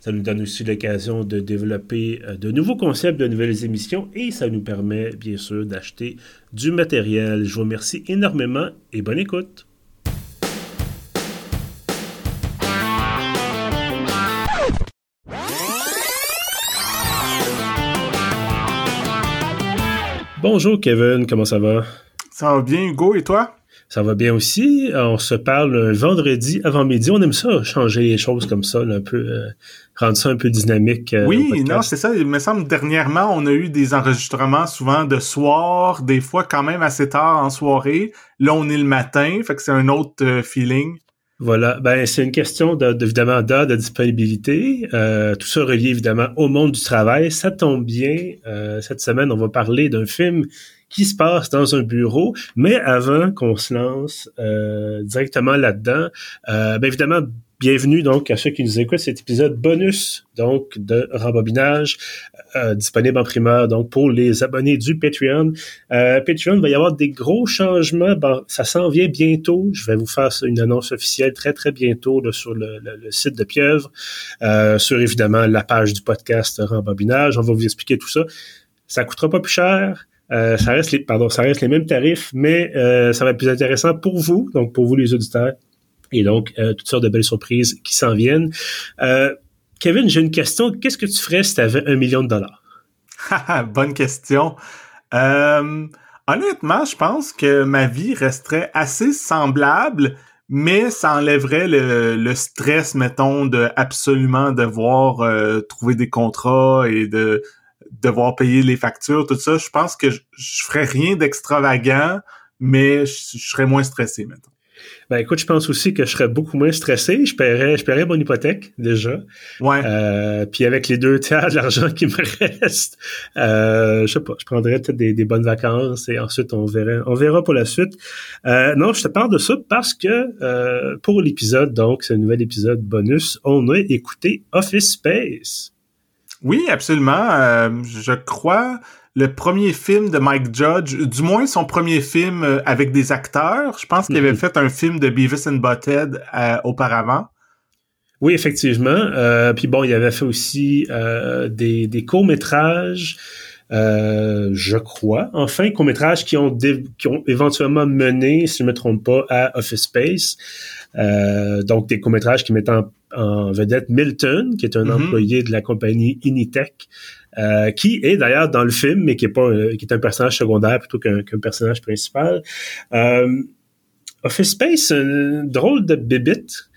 Ça nous donne aussi l'occasion de développer euh, de nouveaux concepts, de nouvelles émissions et ça nous permet bien sûr d'acheter du matériel. Je vous remercie énormément et bonne écoute. Bonjour Kevin, comment ça va? Ça va bien Hugo et toi? Ça va bien aussi. On se parle vendredi avant midi. On aime ça, changer les choses comme ça, un peu, euh, rendre ça un peu dynamique. Euh, oui, non, c'est ça. Il me semble dernièrement, on a eu des enregistrements souvent de soir, des fois quand même assez tard en soirée. Là, on est le matin, fait que c'est un autre euh, feeling. Voilà, ben c'est une question de, évidemment d'heure de disponibilité. Euh, tout ça relié évidemment au monde du travail. Ça tombe bien. Euh, cette semaine, on va parler d'un film qui se passe dans un bureau. Mais avant qu'on se lance euh, directement là-dedans, ben évidemment, Bienvenue donc à ceux qui nous écoutent cet épisode bonus donc de rembobinage euh, disponible en primeur donc pour les abonnés du Patreon. Euh, Patreon va y avoir des gros changements. Bon, ça s'en vient bientôt. Je vais vous faire une annonce officielle très très bientôt sur le, site de Pieuvre, euh, sur évidemment la page du podcast Rembobinage. On va vous expliquer tout ça. Ça coûtera pas plus cher. Ça reste les, pardon, ça reste les mêmes tarifs, mais ça va être plus intéressant pour vous, donc pour vous les auditeurs et donc, euh, toutes sortes de belles surprises qui s'en viennent. Euh, Kevin, j'ai une question. Qu'est-ce que tu ferais si tu avais un million de dollars? Bonne question. Euh, honnêtement, je pense que ma vie resterait assez semblable, mais ça enlèverait le, stress, mettons, de absolument devoir trouver des contrats et de devoir payer les factures, tout ça. Je pense que je, je ferais rien d'extravagant, mais je, je serais moins stressé, mettons. Ben écoute, je pense aussi que je serais beaucoup moins stressé. Je paierais, je paierais mon hypothèque déjà. Ouais. Euh, puis avec les deux tiers de l'argent qui me reste, euh, je sais pas, je prendrais peut-être des, bonnes vacances et ensuite on verra, on verra pour la suite. Euh, non, je te parle de ça parce que euh, pour l'épisode, donc ce nouvel épisode bonus, on a écouté Office Space. Oui, absolument. Euh, je crois le premier film de Mike Judge, du moins son premier film euh, avec des acteurs. Je pense qu'il avait mhm. fait un film de Beavis and Butthead euh, auparavant. Oui, effectivement. Euh, puis bon, il avait fait aussi des, des courts-métrages, je crois. Enfin, courts-métrages qui ont, qui ont éventuellement mené, si je ne me trompe pas, à Office Space. donc, des courts-métrages qui mettent en, vedette Milton, qui est un mhm. employé de la compagnie Initech, euh, qui est d'ailleurs dans le film, mais qui est pas euh, qui est un personnage secondaire plutôt qu'un personnage principal. Euh, Office Space, un drôle de bébite.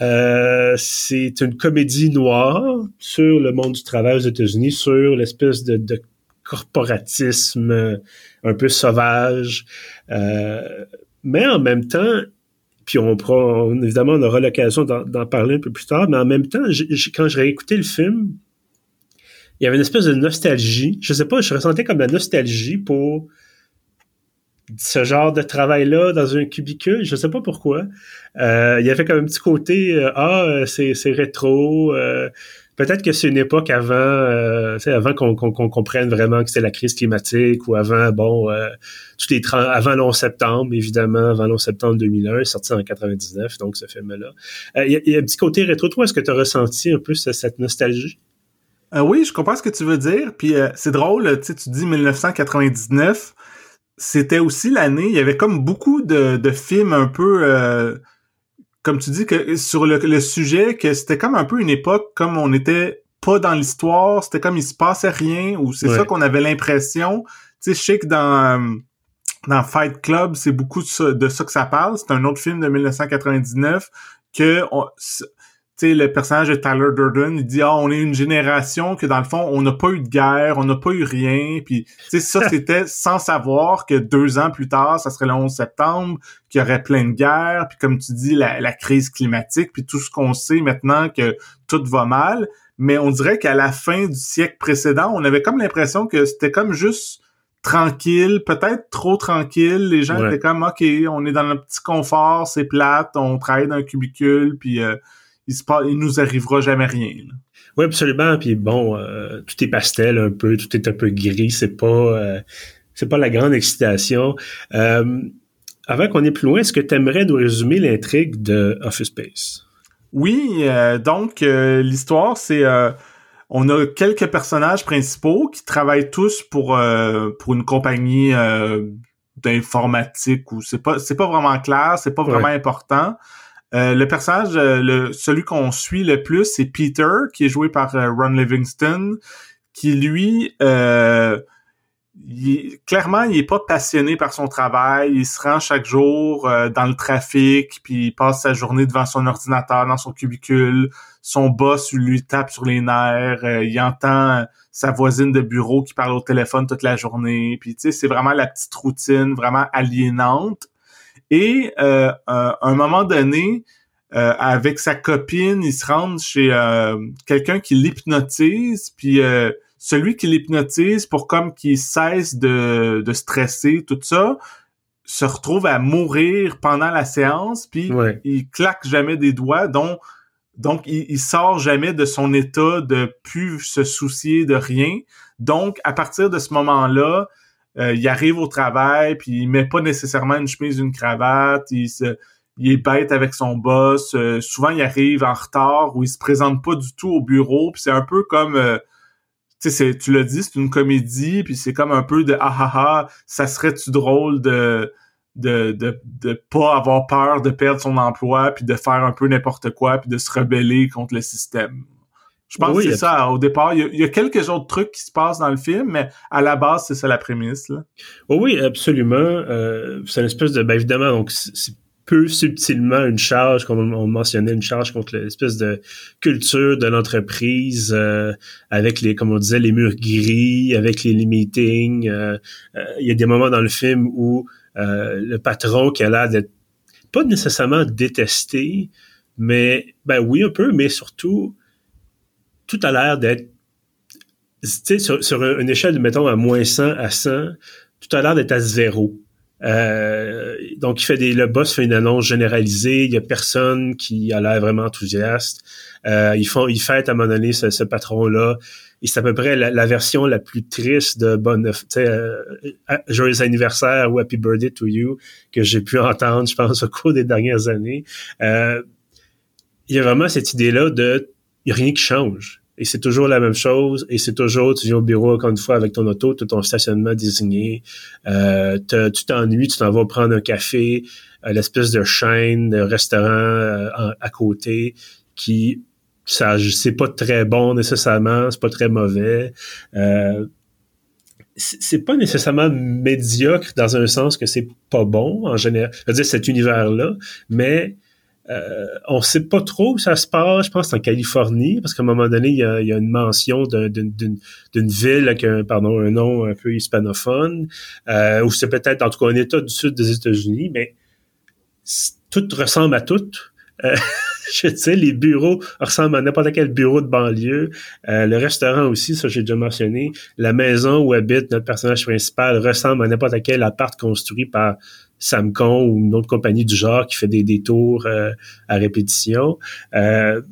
Euh, c'est une comédie noire sur le monde du travail aux États-Unis, sur l'espèce de, de, corporatisme un peu sauvage, euh, mais en même temps, puis on prend évidemment on aura l'occasion d'en parler un peu plus tard, mais en même temps, quand j'ai réécouté le film, il y avait une espèce de nostalgie. Je sais pas, je ressentais comme la nostalgie pour ce genre de travail-là dans un cubicule. Je sais pas pourquoi. Euh, il y avait comme un petit côté euh, ah euh, c'est rétro. Peut-être que c'est une époque avant, avant qu'on comprenne vraiment que c'était la crise climatique ou avant bon les avant le 11 septembre évidemment avant le 11 septembre 2001 sorti en 99 donc ce film là. Il y, y, a un petit côté rétro. Toi est-ce que tu as ressenti un peu cette nostalgie? Euh, oui, je comprends ce que tu veux dire. Puis euh, c'est drôle, tu dis 1999. C'était aussi l'année, il y avait comme beaucoup de, de films un peu, euh, comme tu dis, que sur le, le sujet, que c'était comme un peu une époque comme on était pas dans l'histoire, c'était comme il se passait rien, ou c'est ça qu'on avait l'impression. Tu sais, je sais que dans, dans Fight Club, c'est beaucoup de ça, de ça que ça parle. C'est un autre film de 1999 que on, le personnage de Tyler Durden, il dit ah on est une génération que dans le fond on n'a pas eu de guerre, on n'a pas eu rien, puis ça c'était sans savoir que deux ans plus tard, ça serait le 11 septembre, qu'il y aurait plein de guerres, puis comme tu dis la, crise climatique, puis tout ce qu'on sait maintenant que tout va mal. mais on dirait qu'à la fin du siècle précédent, on avait comme l'impression que c'était comme juste tranquille, peut-être trop tranquille. Les gens étaient comme OK, on est dans un petit confort, c'est plate, on travaille dans un cubicule, puis euh, il se il nous arrivera jamais rien. Oui, absolument. Puis bon, euh, tout est pastel un peu, tout est un peu gris. C'est pas, euh, c'est pas la grande excitation. avant qu'on ait plus loin, est-ce que tu aimerais nous résumer l'intrigue de Office Space? Oui, donc l'histoire, c'est on a quelques personnages principaux qui travaillent tous pour euh, pour une compagnie euh, d'informatique ou c'est pas c'est pas vraiment clair, c'est pas vraiment important. Euh, le personnage, le, celui qu'on suit le plus, c'est Peter, qui est joué par Ron Livingston, qui lui, clairement, il est pas passionné par son travail. Il se rend chaque jour dans le trafic, puis il passe sa journée devant son ordinateur, dans son cubicule, son boss lui tape sur les nerfs, euh, il entend sa voisine de bureau qui parle au téléphone toute la journée, puis tu sais, c'est vraiment la petite routine vraiment aliénante. Et euh, à un moment donné, euh, avec sa copine, il se rend chez quelqu'un qui l'hypnotise, puis celui qui l'hypnotise pour comme qu'il cesse de, de stresser, tout ça, se retrouve à mourir pendant la séance, puis il claque jamais des doigts, dont donc, il, sort jamais de son état de plus se soucier de rien. Donc, à partir de ce moment-là, euh, il arrive au travail, puis il met pas nécessairement une chemise, une cravate. Il, se, il est bête avec son boss. Euh, souvent, il arrive en retard ou il se présente pas du tout au bureau. Puis c'est un peu comme, euh, tu tu l'as dit, c'est une comédie. Puis c'est comme un peu de ah ah ah, ça serait-tu drôle de de, de, de pas avoir peur de perdre son emploi, puis de faire un peu n'importe quoi, puis de se rebeller contre le système? Je pense que c'est ça. Au départ, il y, a, quelques autres trucs qui se passent dans le film, mais à la base, c'est ça la prémisse. Là. oui, absolument. Euh, c'est une espèce de... Ben évidemment, donc c'est peu subtilement une charge, comme on, mentionnait, une charge contre l'espèce de culture de l'entreprise, euh, avec les, comme on disait, les murs gris, avec les, meetings. Euh, il y a des moments dans le film où euh, le patron qui a l'air d'être pas nécessairement détesté, mais ben oui un peu, mais surtout tout a l'air d'être tu sais sur, une échelle de mettons à moins 100 à 100, tout a l'air d'être à zéro. Euh, donc il fait des le boss fait une annonce généralisée, il y a personne qui a l'air vraiment enthousiaste. Euh, ils font ils fêtent à un moment donné ce, ce patron là et c'est à peu près la, version la plus triste de bonne, euh, joyeux anniversaire ou happy birthday to you que j'ai pu entendre, je pense, au cours des dernières années. Euh, il y a vraiment cette idée-là de y a rien qui change. Et c'est toujours la même chose. Et c'est toujours, tu viens au bureau encore une fois avec ton auto, tout ton stationnement désigné. Euh, tu t'ennuies, tu t'en vas prendre un café, euh, l'espèce de chaîne de restaurant euh, à côté qui ça c'est pas très bon nécessairement, c'est pas très mauvais. Euh, c'est pas nécessairement médiocre dans un sens que c'est pas bon en général. Je veux dire cet univers-là, mais euh, on sait pas trop où ça se passe. Je pense en Californie parce qu'à un moment donné il y a, y a une mention d'une ville avec un pardon un nom un peu hispanophone euh, ou c'est peut-être en tout cas un État du sud des États-Unis, mais tout ressemble à tout. Euh, je sais, les bureaux ressemblent à n'importe quel bureau de banlieue. Euh, le restaurant aussi, ça j'ai déjà mentionné. La maison où habite notre personnage principal ressemble à n'importe quel appart construit par Samcon ou une autre compagnie du genre qui fait des détours euh, à répétition. Euh,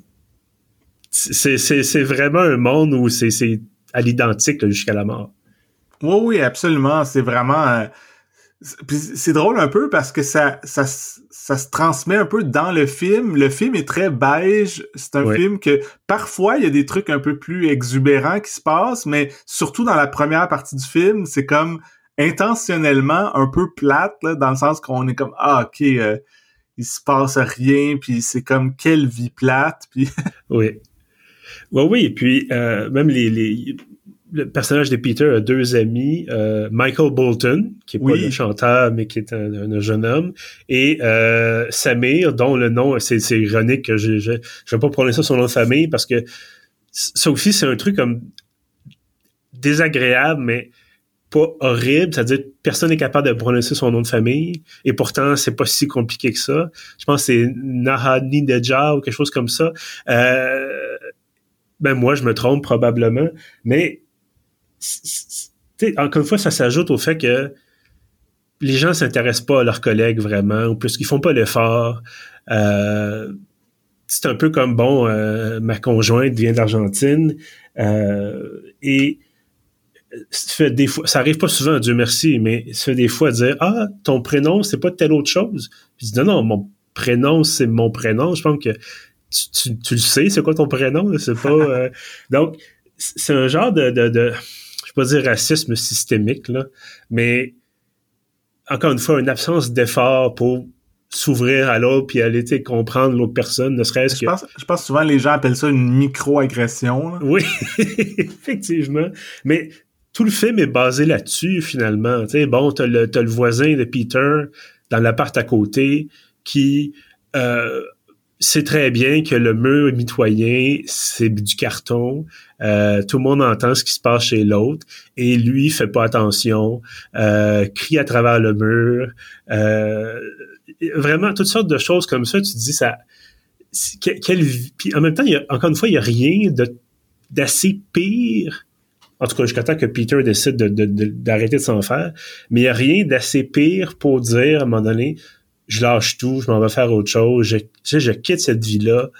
c'est vraiment un monde où c'est à l'identique jusqu'à la mort. Oui, oui, absolument. C'est vraiment c'est drôle un peu parce que ça, ça, ça se transmet un peu dans le film. Le film est très beige. C'est un film que parfois il y a des trucs un peu plus exubérants qui se passent, mais surtout dans la première partie du film, c'est comme intentionnellement un peu plate là, dans le sens qu'on est comme ah ok euh, il se passe rien puis c'est comme quelle vie plate puis oui. Oui oui et puis euh, même les, les le personnage de Peter a deux amis, euh, Michael Bolton, qui est pas le chanteur, mais qui est un, jeune homme, et euh, Samir, dont le nom, c'est ironique que je, je, je vais pas prononcer son nom de famille parce que ça aussi, c'est un truc comme désagréable, mais pas horrible, c'est-à-dire personne n'est capable de prononcer son nom de famille, et pourtant c'est pas si compliqué que ça. Je pense que c'est Nahani Deja ou quelque chose comme ça. Euh, ben moi, je me trompe probablement, mais encore une fois, ça s'ajoute au fait que les gens s'intéressent pas à leurs collègues vraiment, ou plus qu'ils font pas l'effort. Euh, c'est un peu comme bon, euh, ma conjointe vient d'Argentine euh, et fait des fois, ça arrive pas souvent, Dieu merci, mais ça fait des fois dire ah ton prénom c'est pas telle autre chose? Puis je dis non non mon prénom c'est mon prénom. Je pense que tu, tu, le sais c'est quoi ton prénom c'est pas donc c'est un genre de, de, de je vais pas dire racisme systémique là, mais encore une fois une absence d'effort pour s'ouvrir à l'autre puis aller comprendre l'autre personne, ne serait-ce que... Je pense, je pense souvent les gens appellent ça une micro-agression. Oui, effectivement. Mais tout le film est basé là-dessus, finalement. Tu sais, bon, t'as le, as le voisin de Peter dans l'appart à côté qui euh, sait très bien que le mur mitoyen, c'est du carton. Euh, tout le monde entend ce qui se passe chez l'autre et lui fait pas attention, euh, crie à travers le mur. Euh, vraiment toutes sortes de choses comme ça. Tu dis ça. Quelle, puis en même temps, il y a, encore une fois, il y a rien de d'assez pire. En tout cas, jusqu'à temps que Peter décide d'arrêter de, de s'en faire. Mais il n'y a rien d'assez pire pour dire à un moment donné, je lâche tout, je m'en vais faire autre chose, je, je quitte cette vie-là.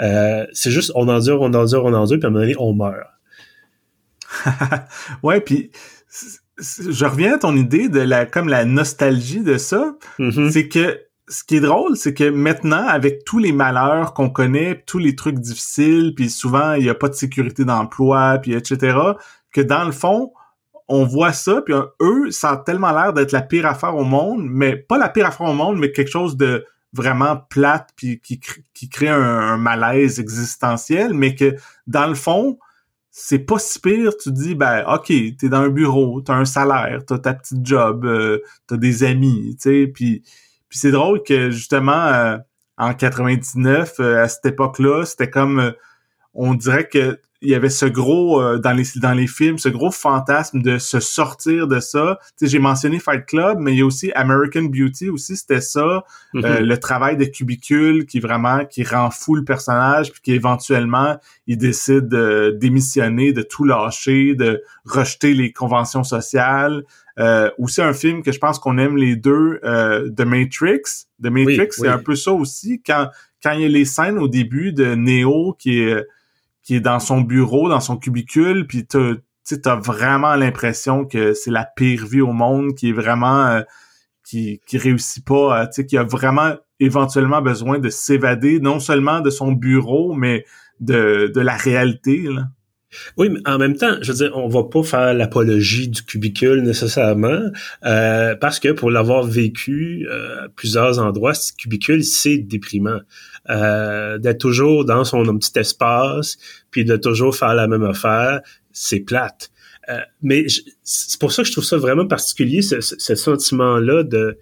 Euh, c'est juste, on endure, on endure, on endure, puis à un moment donné, on meurt. ouais, puis je reviens à ton idée de la comme la nostalgie de ça. Mm-hmm. C'est que ce qui est drôle, c'est que maintenant, avec tous les malheurs qu'on connaît, tous les trucs difficiles, puis souvent il n'y a pas de sécurité d'emploi, puis etc., que dans le fond, on voit ça, puis eux, ça a tellement l'air d'être la pire affaire au monde, mais pas la pire affaire au monde, mais quelque chose de vraiment plate, puis qui, qui crée un, malaise existentiel, mais que dans le fond, c'est pas si pire. Tu dis, ben, OK, t'es dans un bureau, t'as un salaire, t'as ta petite job, euh, t'as des amis, tu sais, puis, puis c'est drôle que, justement, euh, en 99, euh, à cette époque-là, c'était comme, on dirait que il y avait ce gros euh, dans les dans les films ce gros fantasme de se sortir de ça. Tu sais j'ai mentionné Fight Club mais il y a aussi American Beauty aussi c'était ça. Euh, mm-hmm. le travail de cubicule qui vraiment qui rend fou le personnage puis qui éventuellement il décide de démissionner de tout lâcher de rejeter les conventions sociales. Euh, aussi un film que je pense qu'on aime les deux euh, The Matrix. The Matrix c'est un peu ça aussi. Quand quand il y a les scènes au début de Neo qui est qui est dans son bureau, dans son cubicule, puis tu as vraiment l'impression que c'est la pire vie au monde, qui est vraiment euh, qui, qui réussit pas, tu sais, qui a vraiment éventuellement besoin de s'évader, non seulement de son bureau, mais de, de la réalité. Là. Oui, mais en même temps, je veux dire, on va pas faire l'apologie du cubicule nécessairement, euh, parce que pour l'avoir vécu euh, à plusieurs endroits, ce cubicule, c'est déprimant. Euh, d'être toujours dans son petit espace, puis de toujours faire la même affaire, c'est plate. mais c'est pour ça que je trouve ça vraiment particulier, ce, ce sentiment-là de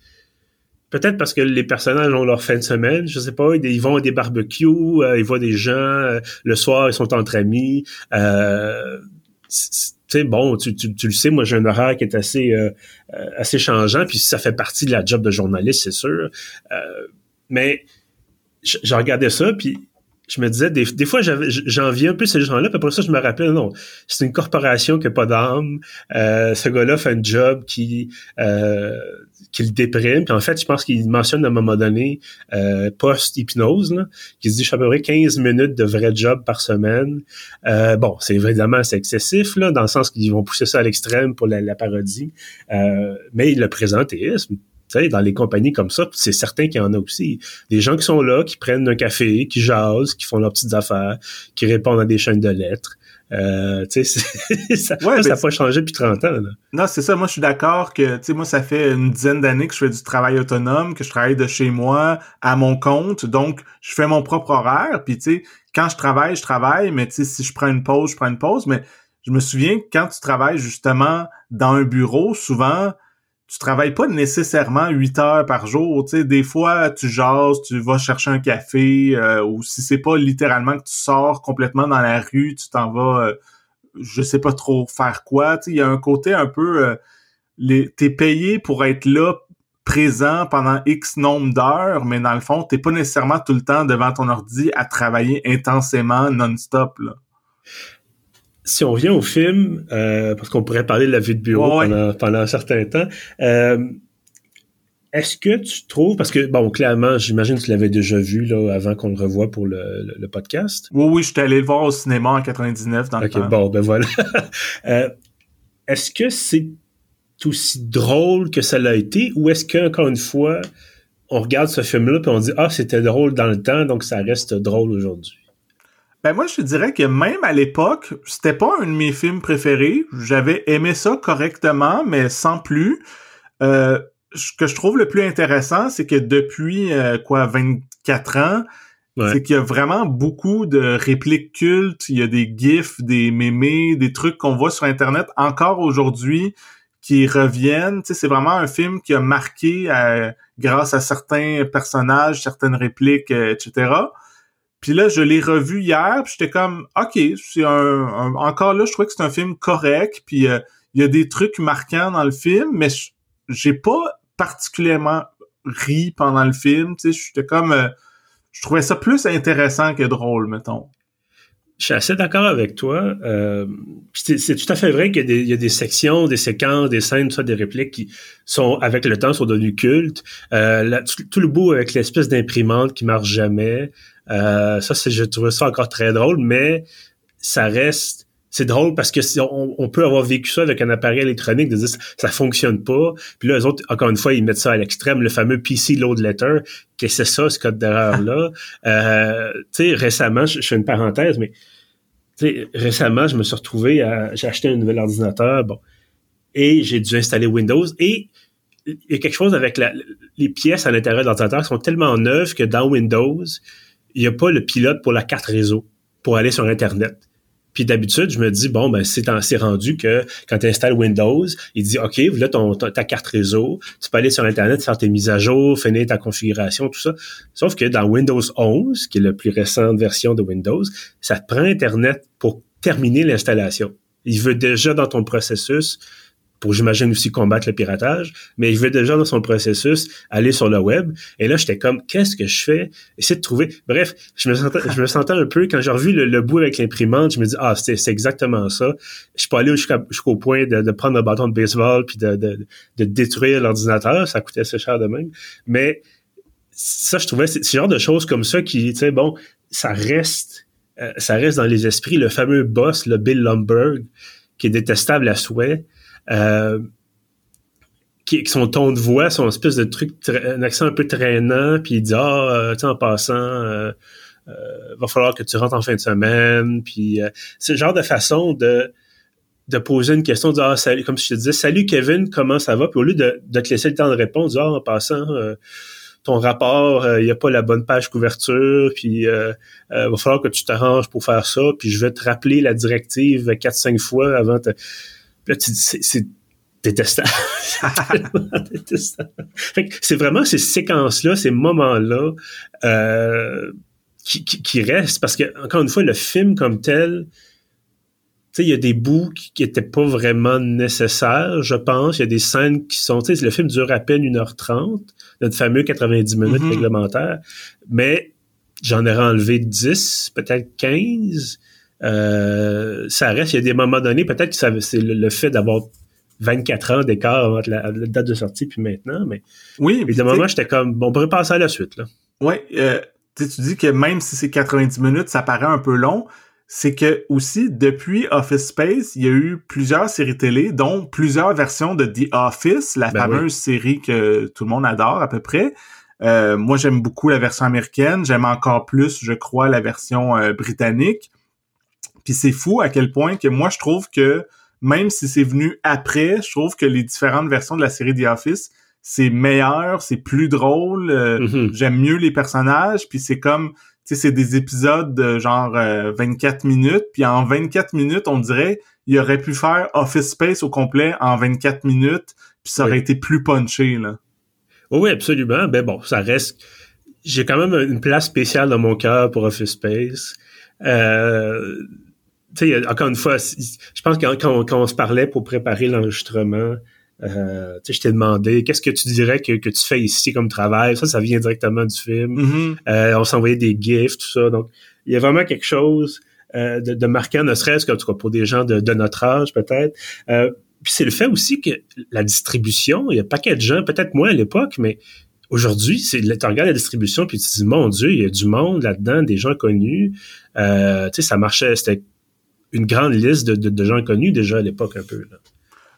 Peut-être parce que les personnages ont leur fin de semaine, je sais pas, ils vont à des barbecues, euh, ils voient des gens, euh, le soir ils sont entre amis. Euh, tu bon, tu, tu, le sais, moi j'ai un horaire qui est assez euh, assez changeant, puis ça fait partie de la job de journaliste, c'est sûr. mais j'ai regardé ça, puis je me disais, des, des fois, j'enviais un peu ces gens-là, puis après ça, je me rappelle, non, c'est une corporation qui n'a pas d'âme. ce gars-là fait un job qui qui le déprime. Puis en fait, je pense qu'il mentionne à un moment donné, euh, post-hypnose, qu'il se dit, je fais à peu près 15 minutes de vrai job par semaine. Euh, bon, c'est évidemment c'est excessif, là, dans le sens qu'ils vont pousser ça à l'extrême pour la, parodie. Euh, mais le présentéisme, sais, dans les compagnies comme ça, c'est certain qu'il y en a aussi. Des gens qui sont là, qui prennent un café, qui jasent, qui font leurs petites affaires, qui répondent à des chaînes de lettres. Euh, tu sais, ça n'a ben, pas changé depuis 30 ans. Là. Non, c'est ça. Moi, je suis d'accord que, tu sais, moi, ça fait une dizaine d'années que je fais du travail autonome, que je travaille de chez moi à mon compte. Donc, je fais mon propre horaire. Puis, tu sais, quand je travaille, je travaille. Mais, tu sais, si je prends une pause, je prends une pause. Mais je me souviens que quand tu travailles justement dans un bureau, souvent, tu travailles pas nécessairement 8 heures par jour. Tu sais, des fois, tu jases, tu vas chercher un café, euh, ou si c'est pas littéralement que tu sors complètement dans la rue, tu t'en vas, euh, je sais pas trop faire quoi. Tu sais, il y a un côté un peu, euh, les, t'es payé pour être là présent pendant X nombre d'heures, mais dans le fond, t'es pas nécessairement tout le temps devant ton ordi à travailler intensément non-stop. Si on revient au film, euh, parce qu'on pourrait parler de la vie de bureau pendant, un certain temps, euh, est-ce que tu trouves, parce que, bon, clairement, j'imagine que tu l'avais déjà vu là, avant qu'on le revoie pour le, podcast. Oui, oui, je suis allé le voir au cinéma en 99 dans le OK, bon, ben voilà. euh, est-ce que c'est aussi drôle que ça l'a été, ou est-ce qu'encore une fois, on regarde ce film-là et on dit Ah, c'était drôle dans le temps, donc ça reste drôle aujourd'hui? Ben moi, je te dirais que même à l'époque, c'était pas un de mes films préférés. J'avais aimé ça correctement, mais sans plus. Euh, ce que je trouve le plus intéressant, c'est que depuis euh, quoi 24 ans, c'est qu'il y a vraiment beaucoup de répliques cultes. Il y a des gifs, des mémés, des trucs qu'on voit sur Internet encore aujourd'hui qui reviennent. Tu sais, c'est vraiment un film qui a marqué euh, grâce à certains personnages, certaines répliques, euh, etc. Puis là, je l'ai revu hier, puis j'étais comme, ok, c'est un, encore là, je trouvais que c'est un film correct, puis euh, il y a des trucs marquants dans le film, mais j'ai pas particulièrement ri pendant le film. Tu sais, j'étais comme, je trouvais ça plus intéressant que drôle, mettons. Je suis assez d'accord avec toi. Euh, c'est tout à fait vrai qu'il y, a des sections, des séquences, des scènes, ça, des répliques qui sont, avec le temps, sont devenues cultes. Euh, tout, le bout avec l'espèce d'imprimante qui marche jamais. Euh, ça, c'est, je trouve ça encore très drôle, mais ça reste c'est drôle parce que on, peut avoir vécu ça avec un appareil électronique, de dire ça fonctionne pas. Puis là, les autres, encore une fois, ils mettent ça à l'extrême, le fameux PC load letter. Que c'est ça, ce code d'erreur-là? euh, tu sais, récemment, je, fais une parenthèse, mais récemment, je me suis retrouvé à. J'ai acheté un nouvel ordinateur, bon, et j'ai dû installer Windows. Et il y a quelque chose avec les pièces à l'intérieur de l'ordinateur qui sont tellement neuves que dans Windows, il n'y a pas le pilote pour la carte réseau pour aller sur Internet. Puis d'habitude, je me dis, bon, ben c'est rendu que quand tu installes Windows, il dit, OK, là, ton, ta carte réseau, tu peux aller sur Internet, faire tes mises à jour, finir ta configuration, tout ça. Sauf que dans Windows 11, qui est la plus récente version de Windows, ça te prend Internet pour terminer l'installation. Il veut déjà dans ton processus pour, j'imagine, aussi combattre le piratage, mais il veut déjà dans son processus aller sur le web. Et là, j'étais comme, qu'est-ce que je fais? Essayer de trouver. Bref, je me sentais, je me sentais un peu, quand j'ai revu le, bout avec l'imprimante, je me dis, ah, c'est exactement ça. Je suis pas allé jusqu'au point de, prendre un bâton de baseball puis de, de, de détruire l'ordinateur. Ça coûtait assez cher de même. Mais ça, je trouvais, c'est ce genre de choses comme ça qui, tu sais, bon, ça reste, euh, ça reste dans les esprits. Le fameux boss, le Bill Lumberg, qui est détestable à souhait, euh, qui, son ton de voix, son espèce de truc, un accent un peu traînant, puis il dit ah, euh, sais, en passant, euh, euh, va falloir que tu rentres en fin de semaine, puis c'est le genre de façon de de poser une question, de dire, ah, salut, comme je te disais, salut Kevin, comment ça va? Puis au lieu de, de te laisser le temps de répondre, dire, ah, en passant, ton rapport, il n'y a pas la bonne page couverture, puis euh, va falloir que tu t'arranges pour faire ça, puis je vais te rappeler la directive 4-5 fois avant de Là, tu dis, c'est détestable. c'est vraiment ces séquences-là, ces moments-là euh, qui, qui, restent parce que, encore une fois, le film comme tel, tu sais, il y a des bouts qui n'étaient pas vraiment nécessaires, je pense. Il y a des scènes qui sont, tu sais, le film dure à peine 1h30, notre fameux 90 minutes mm-hmm. réglementaire, mais j'en ai enlevé 10, peut-être 15. Euh, ça reste, il y a des moments donnés, peut-être que c'est le, fait d'avoir 24 ans d'écart entre la, date de sortie puis maintenant, mais oui, mais moment j'étais comme bon, on pourrait passer à la suite là. Ouais, euh, tu dis que même si c'est 90 minutes, ça paraît un peu long. C'est que aussi depuis Office Space, il y a eu plusieurs séries télé, dont plusieurs versions de The Office, la ben fameuse série que tout le monde adore à peu près. Euh, moi, j'aime beaucoup la version américaine. J'aime encore plus, je crois, la version britannique. Puis c'est fou à quel point que moi je trouve que même si c'est venu après, je trouve que les différentes versions de la série The Office, c'est meilleur, c'est plus drôle, euh, mm-hmm. j'aime mieux les personnages, puis c'est comme tu sais c'est des épisodes de genre 24 euh, minutes, puis en 24 minutes, on dirait il aurait pu faire Office Space au complet en 24 minutes, puis ça aurait été plus punché là. Oui, absolument. Ben bon, ça reste j'ai quand même une place spéciale dans mon cœur pour Office Space. Euh, tu sais, encore une fois, je pense que quand, on, se parlait pour préparer l'enregistrement, euh, je t'ai demandé qu'est-ce que tu dirais que, tu fais ici comme travail? Ça, ça vient directement du film. Mm-hmm. euh, on s'envoyait des gifs, tout ça. Donc, il y a vraiment quelque chose de, de, marquant, ne serait-ce que pour des gens de, de notre âge peut-être. puis c'est le fait aussi que la distribution, il y a un paquet de gens, peut-être moins à l'époque, mais Aujourd'hui, c'est tu regardes la distribution puis tu te dis mon Dieu, il y a du monde là-dedans, des gens connus. Euh, tu sais, ça marchait, c'était une grande liste de, de, gens connus déjà à l'époque un peu. Là.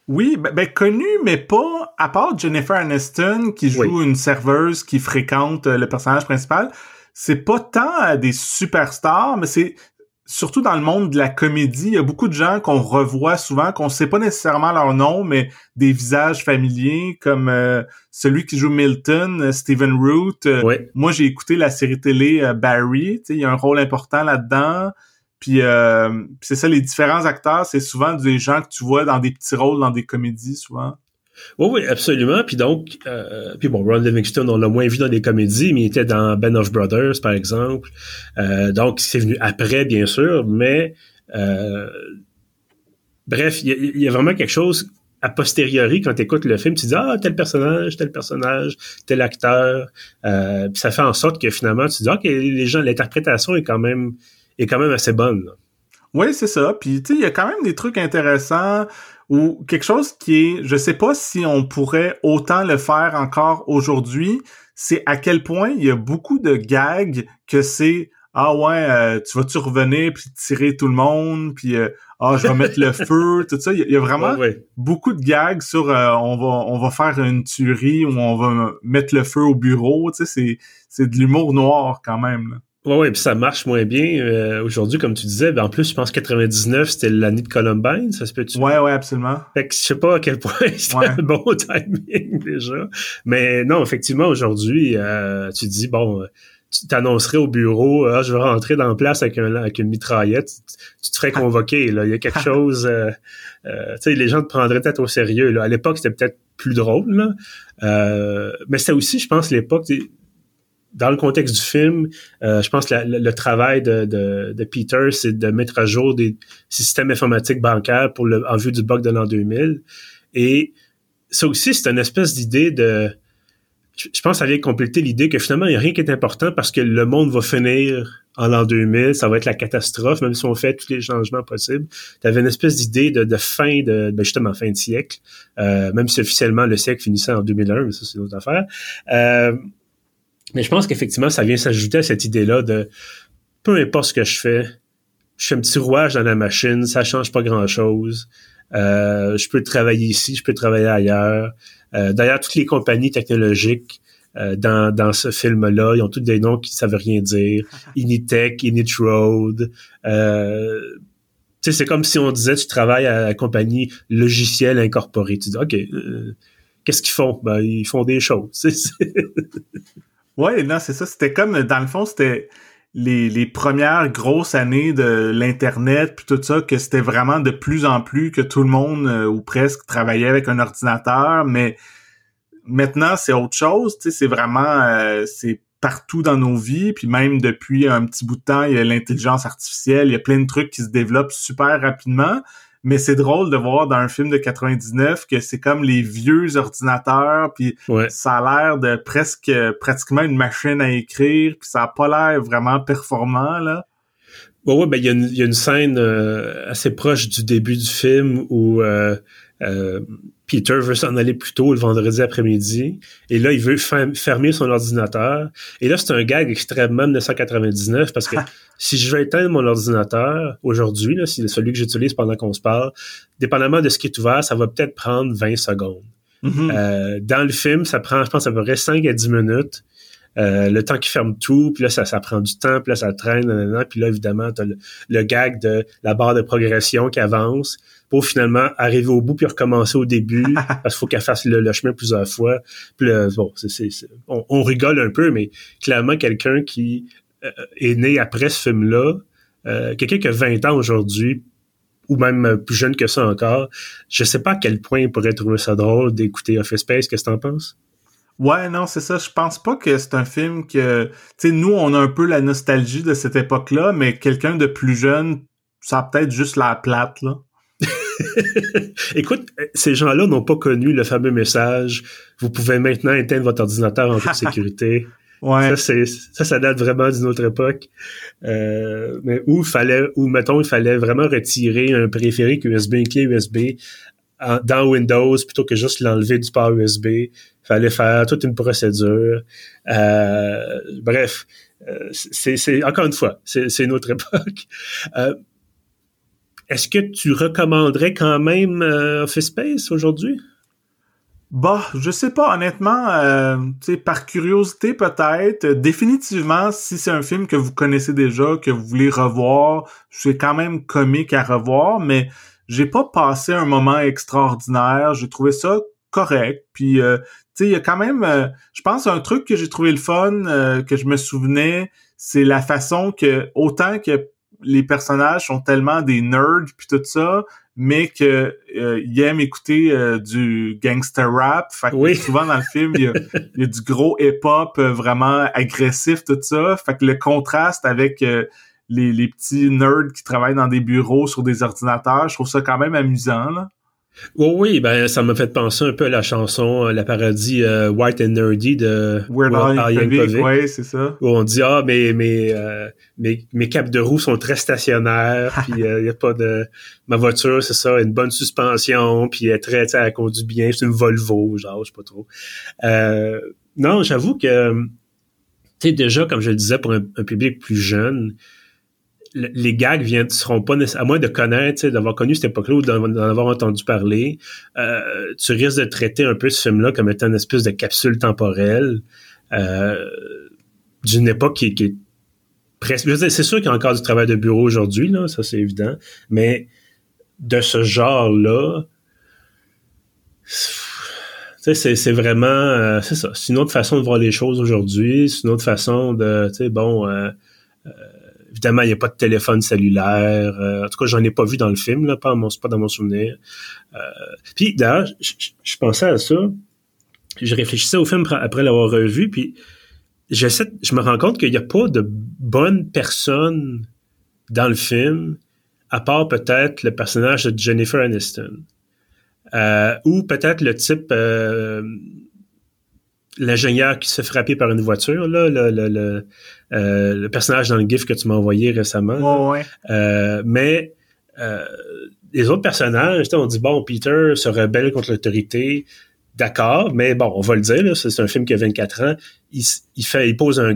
Oui, ben, ben, connu, mais pas à part Jennifer Aniston qui joue une serveuse qui fréquente euh, le personnage principal. C'est pas tant des superstars, mais c'est surtout dans le monde de la comédie, il y a beaucoup de gens qu'on revoit souvent, qu'on sait pas nécessairement leur nom, mais des visages familiers, comme euh, celui qui joue Milton, euh, Stephen Root. Euh, moi, j'ai écouté la série télé Barry, il y a un rôle important là-dedans. Puis c'est ça, les différents acteurs, c'est souvent des gens que tu vois dans des petits rôles dans des comédies, souvent. Oui, oui, absolument. Puis donc, euh, puis bon, Ron Livingston, on l'a moins vu dans des comédies, mais il était dans Ben of Brothers, par exemple. Euh, donc, c'est venu après, bien sûr, mais euh, bref, il y, a vraiment quelque chose a posteriori, quand tu écoutes le film, tu dis Ah, tel personnage, tel personnage, tel acteur. Euh, puis ça fait en sorte que finalement, tu dis OK, les gens, l'interprétation est quand même est quand même assez bonne. Oui, c'est ça. Puis tu sais, il y a quand même des trucs intéressants ou quelque chose qui est, je sais pas si on pourrait autant le faire encore aujourd'hui, c'est à quel point il y a beaucoup de gags que c'est ah ouais, euh, tu vas-tu revenir puis tirer tout le monde puis euh, ah je vais mettre le feu, tout ça. Il y, a vraiment beaucoup de gags sur euh, on va on va faire une tuerie ou on va mettre le feu au bureau. Tu sais, c'est c'est de l'humour noir quand même. Là. Ouais, ouais, puis ça marche moins bien euh, aujourd'hui, comme tu disais. Ben, en plus, je pense que 99, c'était l'année de Columbine, ça se peut-tu? Ouais, ouais, absolument. Fait que je sais pas à quel point c'était un bon timing déjà. Mais non, effectivement, aujourd'hui, euh, tu dis, bon, tu t'annoncerais au bureau, ah, je vais rentrer dans la place avec, un, avec une mitraillette, tu, te ferais convoquer. Là. Il y a quelque chose, euh, tu sais, les gens te prendraient peut-être au sérieux. Là. À l'époque, c'était peut-être plus drôle, là. mais c'est aussi, je pense, l'époque dans le contexte du film, euh, je pense que le travail de, Peter, c'est de mettre à jour des systèmes informatiques bancaires pour le, en vue du bug de l'an 2000. Et ça aussi, c'est une espèce d'idée de... Je pense que ça vient compléter l'idée que finalement, il n'y a rien qui est important parce que le monde va finir en l'an 2000, ça va être la catastrophe, même si on fait tous les changements possibles. Tu avais une espèce d'idée de, de, fin de, ben justement, fin de siècle, euh, même si officiellement le siècle finissait en 2001, mais ça, c'est une autre affaire. Euh, mais je pense qu'effectivement, ça vient s'ajouter à cette idée-là de peu importe ce que je fais, je fais un petit rouage dans la machine, ça change pas grand-chose. Euh, je peux travailler ici, je peux travailler ailleurs. Euh, d'ailleurs, toutes les compagnies technologiques euh, dans, dans ce film-là, ils ont tous des noms qui ne savent rien dire. Initech, Initroad. Euh, c'est comme si on disait tu travailles à la compagnie logicielle incorporée. Tu dis OK, euh, qu'est-ce qu'ils font? Ben, ils font des choses. Ouais, non, c'est ça. C'était comme, dans le fond, c'était les, les premières grosses années de l'Internet, puis tout ça, que c'était vraiment de plus en plus que tout le monde, euh, ou presque, travaillait avec un ordinateur, mais maintenant, c'est autre chose, c'est vraiment, euh, c'est partout dans nos vies, puis même depuis un petit bout de temps, il y a l'intelligence artificielle, il y a plein de trucs qui se développent super rapidement, mais c'est drôle de voir dans un film de 99 que c'est comme les vieux ordinateurs puis ça a l'air de presque pratiquement une machine à écrire puis ça a pas l'air vraiment performant là. Ouais, ouais, ben il y, y, a une scène euh, assez proche du début du film où euh, euh, Peter veut s'en aller plus tôt le vendredi après-midi. Et là, il veut fermer son ordinateur. Et là, c'est un gag extrêmement 1999 parce que si je veux éteindre mon ordinateur aujourd'hui, c'est celui que j'utilise pendant qu'on se parle, dépendamment de ce qui est ouvert, ça va peut-être prendre 20 secondes. Mm-hmm. euh, dans le film, ça prend, je pense, à peu près 5 à 10 minutes. Euh, le temps qui ferme tout, puis là, ça, ça prend du temps, puis là, ça traîne, puis là, évidemment, tu as le, gag de la barre de progression qui avance pour finalement arriver au bout puis recommencer au début parce qu'il faut qu'elle fasse le, chemin plusieurs fois. Puis bon, c'est, on, rigole un peu, mais clairement quelqu'un qui euh, est né après ce film-là, euh, quelqu'un qui a 20 ans aujourd'hui, ou même plus jeune que ça encore, je sais pas à quel point il pourrait trouver ça drôle d'écouter Office Space. Qu'est-ce que t'en penses? Ouais, non, c'est ça. Je pense pas que c'est un film que, tu sais, nous, on a un peu la nostalgie de cette époque-là, mais quelqu'un de plus jeune, ça a peut-être juste la plate, là. Écoute, ces gens-là n'ont pas connu le fameux message. Vous pouvez maintenant éteindre votre ordinateur en toute sécurité. Ouais. Ça, c'est, ça, ça date vraiment d'une autre époque. Euh, mais où fallait, où, mettons, il fallait vraiment retirer un périphérique USB, une clé USB dans Windows plutôt que juste l'enlever du port USB. Fallait faire toute une procédure. Euh, bref, euh, c'est, encore une fois, c'est, autre époque. Euh, est-ce que tu recommanderais quand même Office Space aujourd'hui? Bah, je sais pas, honnêtement, euh, par curiosité peut-être. Définitivement, si c'est un film que vous connaissez déjà, que vous voulez revoir, c'est quand même comique à revoir, mais j'ai pas passé un moment extraordinaire. J'ai trouvé ça correct. Puis, euh, tu sais, il y a quand même, euh, je pense, un truc que j'ai trouvé le fun, euh, que je me souvenais, c'est la façon que, autant que les personnages sont tellement des nerds puis tout ça, mais que euh, il aime écouter euh, du gangster rap. Fait que souvent dans le film, il y a, du gros hip-hop euh, vraiment agressif, tout ça. Fait que le contraste avec les, les petits nerds qui travaillent dans des bureaux sur des ordinateurs, je trouve ça quand même amusant. Là. Oui, oui, ben ça m'a fait penser un peu à la chanson, euh, la parodie euh, White and Nerdy de Weird Al Yankovic. Oui, c'est ça. Où on dit ah mes mes euh, mes, mes capes de roue sont très stationnaires, puis il y a pas de ma voiture, c'est ça, une bonne suspension, puis elle est très, elle conduit bien, c'est une Volvo, genre je sais pas trop. non, j'avoue que tu sais déjà comme je le disais pour un public plus jeune, les gags viennent seront pas à moins de connaître, d'avoir connu cette époque-là ou d'en avoir entendu parler, euh, tu risques de traiter un peu ce film-là comme étant une espèce de capsule temporelle euh, d'une époque qui, est presque. C'est sûr qu'il y a encore du travail de bureau aujourd'hui, là, ça c'est évident, mais de ce genre-là, c'est vraiment, euh, c'est ça. C'est une autre façon de voir les choses aujourd'hui. C'est une autre façon de, bon. Euh Évidemment, il n'y a pas de téléphone cellulaire. Euh, en tout cas, j'en ai pas vu dans le film, là, pas, dans mon souvenir. Euh, puis d'ailleurs, je pensais à ça. Je réfléchissais au film après l'avoir revu, puis je me rends compte qu'il n'y a pas de bonne personne dans le film, à part peut-être le personnage de Jennifer Aniston. Euh, ou peut-être le type l'ingénieur qui se fait frapper par une voiture, là, le, le, le, euh, le personnage dans le GIF que tu m'as envoyé récemment. ouais. Euh, mais euh, les autres personnages, on dit bon, Peter se rebelle contre l'autorité, d'accord, mais bon, on va le dire, c'est un film qui a 24 ans, il, il fait, il pose un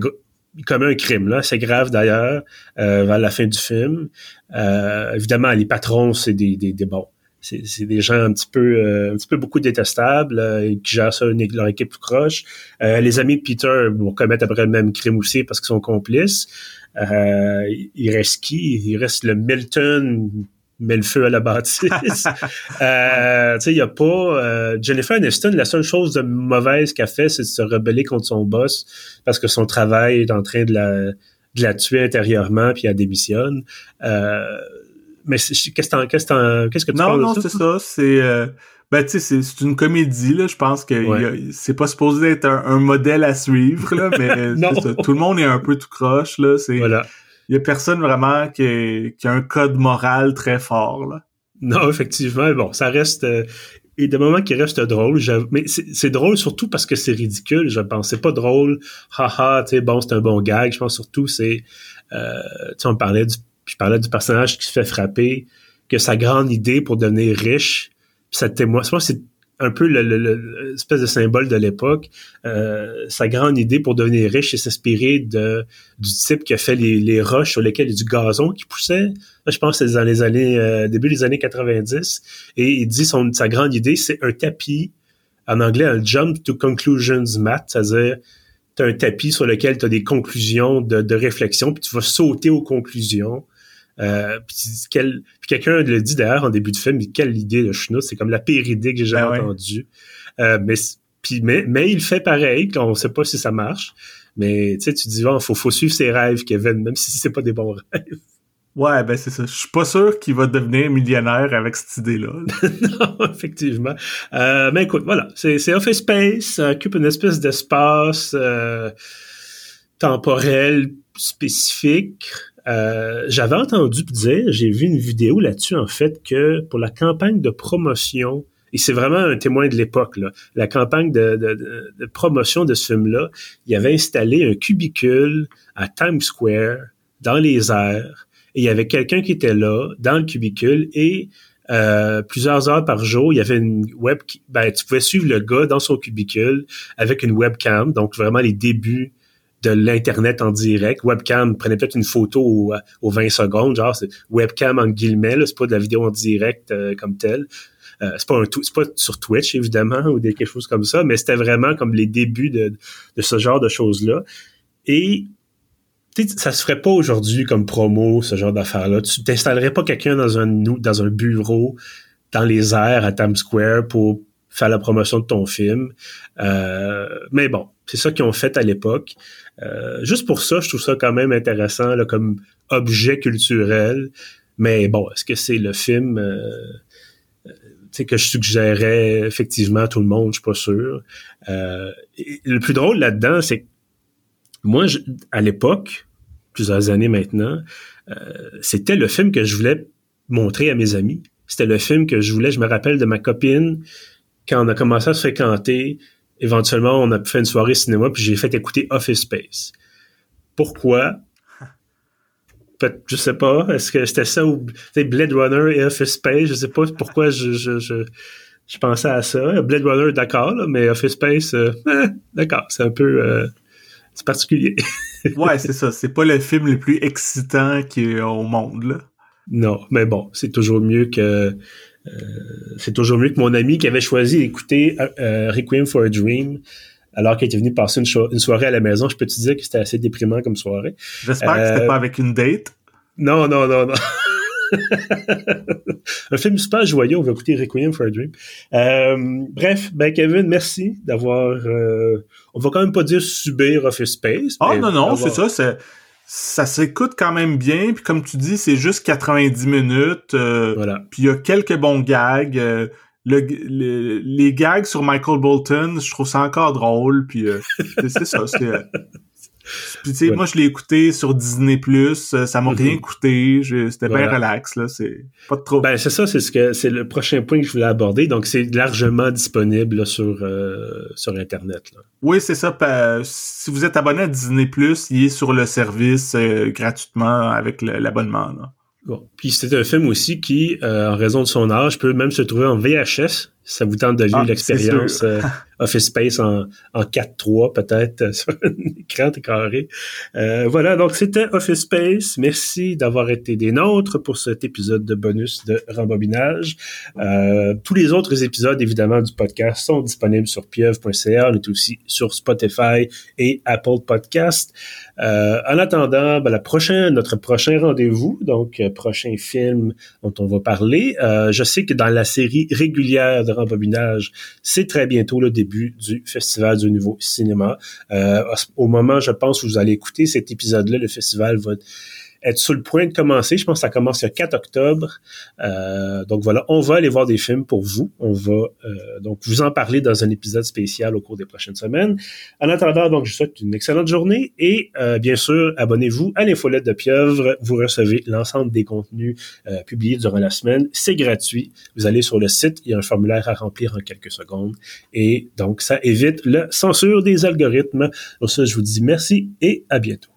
il commet un crime là, c'est grave d'ailleurs euh, vers la fin du film. Euh, évidemment, les patrons c'est des, des, des bons c'est des gens un petit peu euh, un petit peu beaucoup détestables euh, qui gèrent ça une, leur équipe tout croche. Euh, les amis de Peter vont commettre après le même crime aussi parce qu'ils sont complices. il reste qui? Il reste le Milton met le feu à la bâtisse. euh, tu sais, il y a pas... Jennifer Aniston, la seule chose de mauvaise qu'elle fait, c'est de se rebeller contre son boss parce que son travail est en train de la, de la tuer intérieurement puis elle démissionne. Euh, mais qu'est-ce que qu'est-ce que tu non, non, c'est ça. C'est euh, ben tu sais, c'est une comédie là. Je pense que c'est pas supposé être un, modèle à suivre là, mais tout le monde est un peu tout croche là. C'est voilà. Il y a personne vraiment qui, qui, a un code moral très fort là. Non, effectivement. Bon, ça reste. Euh, et des moments qui restent drôles, mais c'est drôle surtout parce que c'est ridicule, je pense. C'est pas drôle, haha, tu sais, bon, c'est un bon gag. Je pense surtout, c'est, euh, tu sais, on parlait du je parlais du personnage qui se fait frapper, que sa grande idée pour devenir riche, ça témoigne, c'est un peu l'espèce de symbole de l'époque. Euh, sa grande idée pour devenir riche, c'est s'inspirer de du type qui a fait les, roches sur lesquelles il y a du gazon qui poussait. je pense que c'est dans les années euh, début des années 90. Et il dit sa grande idée, c'est un tapis en anglais un jump to conclusions mat, c'est-à-dire tu as un tapis sur lequel tu as des conclusions de, de réflexion, puis tu vas sauter aux conclusions. Euh, puis, quelqu'un le dit d'ailleurs en début de film, mais quelle idée de schnout, c'est comme la pire idée que j'ai jamais ben entendue. Euh, mais, puis, mais, mais il fait pareil, on sait pas si ça marche. Mais tu sais, tu dis, il faut, faut suivre ses rêves, Kevin, même si c'est pas des bons rêves. Ouais, ben c'est ça. Je suis pas sûr qu'il va devenir millionnaire avec cette idée-là. non, effectivement. Euh, mais écoute, voilà, c'est Office Space, ça occupe une espèce d'espace euh, temporel spécifique. Euh, j'avais entendu dire, j'ai vu une vidéo là-dessus en fait que pour la campagne de promotion Et c'est vraiment un témoin de l'époque. La campagne de, promotion de ce film-là, il avait installé un cubicule à Times Square, dans les airs, et il y avait quelqu'un qui était là, dans le cubicule, et euh, plusieurs heures par jour, il y avait une web, ben, tu pouvais suivre le gars dans son cubicule avec une webcam, donc vraiment les débuts de l'internet en direct. Webcam prenait peut-être une photo aux, 20 secondes, genre c'est webcam en guillemets, c'est pas de la vidéo en direct euh, comme telle. Euh, c'est pas pas sur Twitch évidemment ou des, quelque chose comme ça, mais c'était vraiment comme les débuts de, ce genre de choses là. Et ça se ferait pas aujourd'hui comme promo, ce genre d'affaires-là. Tu t'installerais pas quelqu'un dans un dans un bureau dans les airs à Times Square pour faire la promotion de ton film. Euh, mais bon, c'est ça qu'ils ont fait à l'époque. Euh, juste pour ça, je trouve ça quand même intéressant là, comme objet culturel. Mais bon, est-ce que c'est le film euh, que je suggérais effectivement à tout le monde? Je suis pas sûr. le plus drôle là-dedans, c'est que moi, à l'époque, plusieurs années maintenant, euh, c'était le film que je voulais montrer à mes amis. C'était le film que je voulais, je me rappelle de ma copine, quand on a commencé à se fréquenter, éventuellement, on a fait une soirée cinéma, puis j'ai fait écouter Office Space. Pourquoi? Je sais pas. Est-ce que c'était ça ou Blade Runner et Office Space? Je sais pas pourquoi je, je, je, je pensais à ça. Blade Runner, d'accord, mais Office Space, euh, eh, d'accord, c'est un peu... Euh, c'est particulier. ouais, c'est ça. C'est pas le film le plus excitant qui est au monde, là. Non, mais bon, c'est toujours mieux que c'est toujours mieux que mon ami qui avait choisi d'écouter euh, Requiem for a Dream alors qu'il était venu passer une, soirée à la maison. Je peux te dire que c'était assez déprimant comme soirée. J'espère que c'était euh, pas avec une date. Non, non, non, non. un film super joyeux. On va écouter Requiem for a Dream. Euh, bref, ben Kevin, merci d'avoir. Euh, on va quand même pas dire subir Office Space. Ah non non, c'est ça. Ça s'écoute quand même bien. Puis comme tu dis, c'est juste 90 minutes. Euh, voilà. Puis il y a quelques bons gags. les gags sur Michael Bolton, je trouve ça encore drôle. Puis c'est ça. Puis tu sais, moi je l'ai écouté sur Disney Plus, euh, ça m'a rien mhm. coûté, c'était bien relax là, c'est pas trop. Ben c'est ça, c'est ce que c'est le prochain point que je voulais aborder, donc c'est largement disponible sur euh, sur internet. Là. Oui, c'est ça. si vous êtes abonné à Disney Plus, il est sur le service euh, gratuitement avec l'abonnement. Bon. Puis c'est un film aussi qui, en raison de son âge, peut même se trouver en VHS ça vous tente de vivre ah, l'expérience euh, Office Space en, en 4-3 peut-être euh, sur un écran carré. Euh, voilà, donc c'était Office Space. Merci d'avoir été des nôtres pour cet épisode de bonus de rembobinage. tous les autres épisodes, évidemment, du podcast sont disponibles sur pieuvre.ca. On est aussi sur Spotify et Apple Podcast. en attendant, ben, la prochaine, notre prochain rendez-vous, donc prochain film dont on va parler. je sais que dans la série régulière de c'est très bientôt le début du Festival du Nouveau Cinéma. Euh, au moment, je pense, où vous allez écouter cet épisode-là, le festival va être sur le point de commencer. Je pense que ça commence le 4 octobre. Euh, donc voilà, on va aller voir des films pour vous. On va euh, donc vous en parler dans un épisode spécial au cours des prochaines semaines. En attendant, donc je vous souhaite une excellente journée et euh, bien sûr, abonnez-vous à l'infolette de Pieuvre. Vous recevez l'ensemble des contenus publiés durant la semaine. C'est gratuit. Vous allez sur le site, il y a un formulaire à remplir en quelques secondes et donc ça évite la censure des algorithmes. Pour ça, je vous dis merci et à bientôt.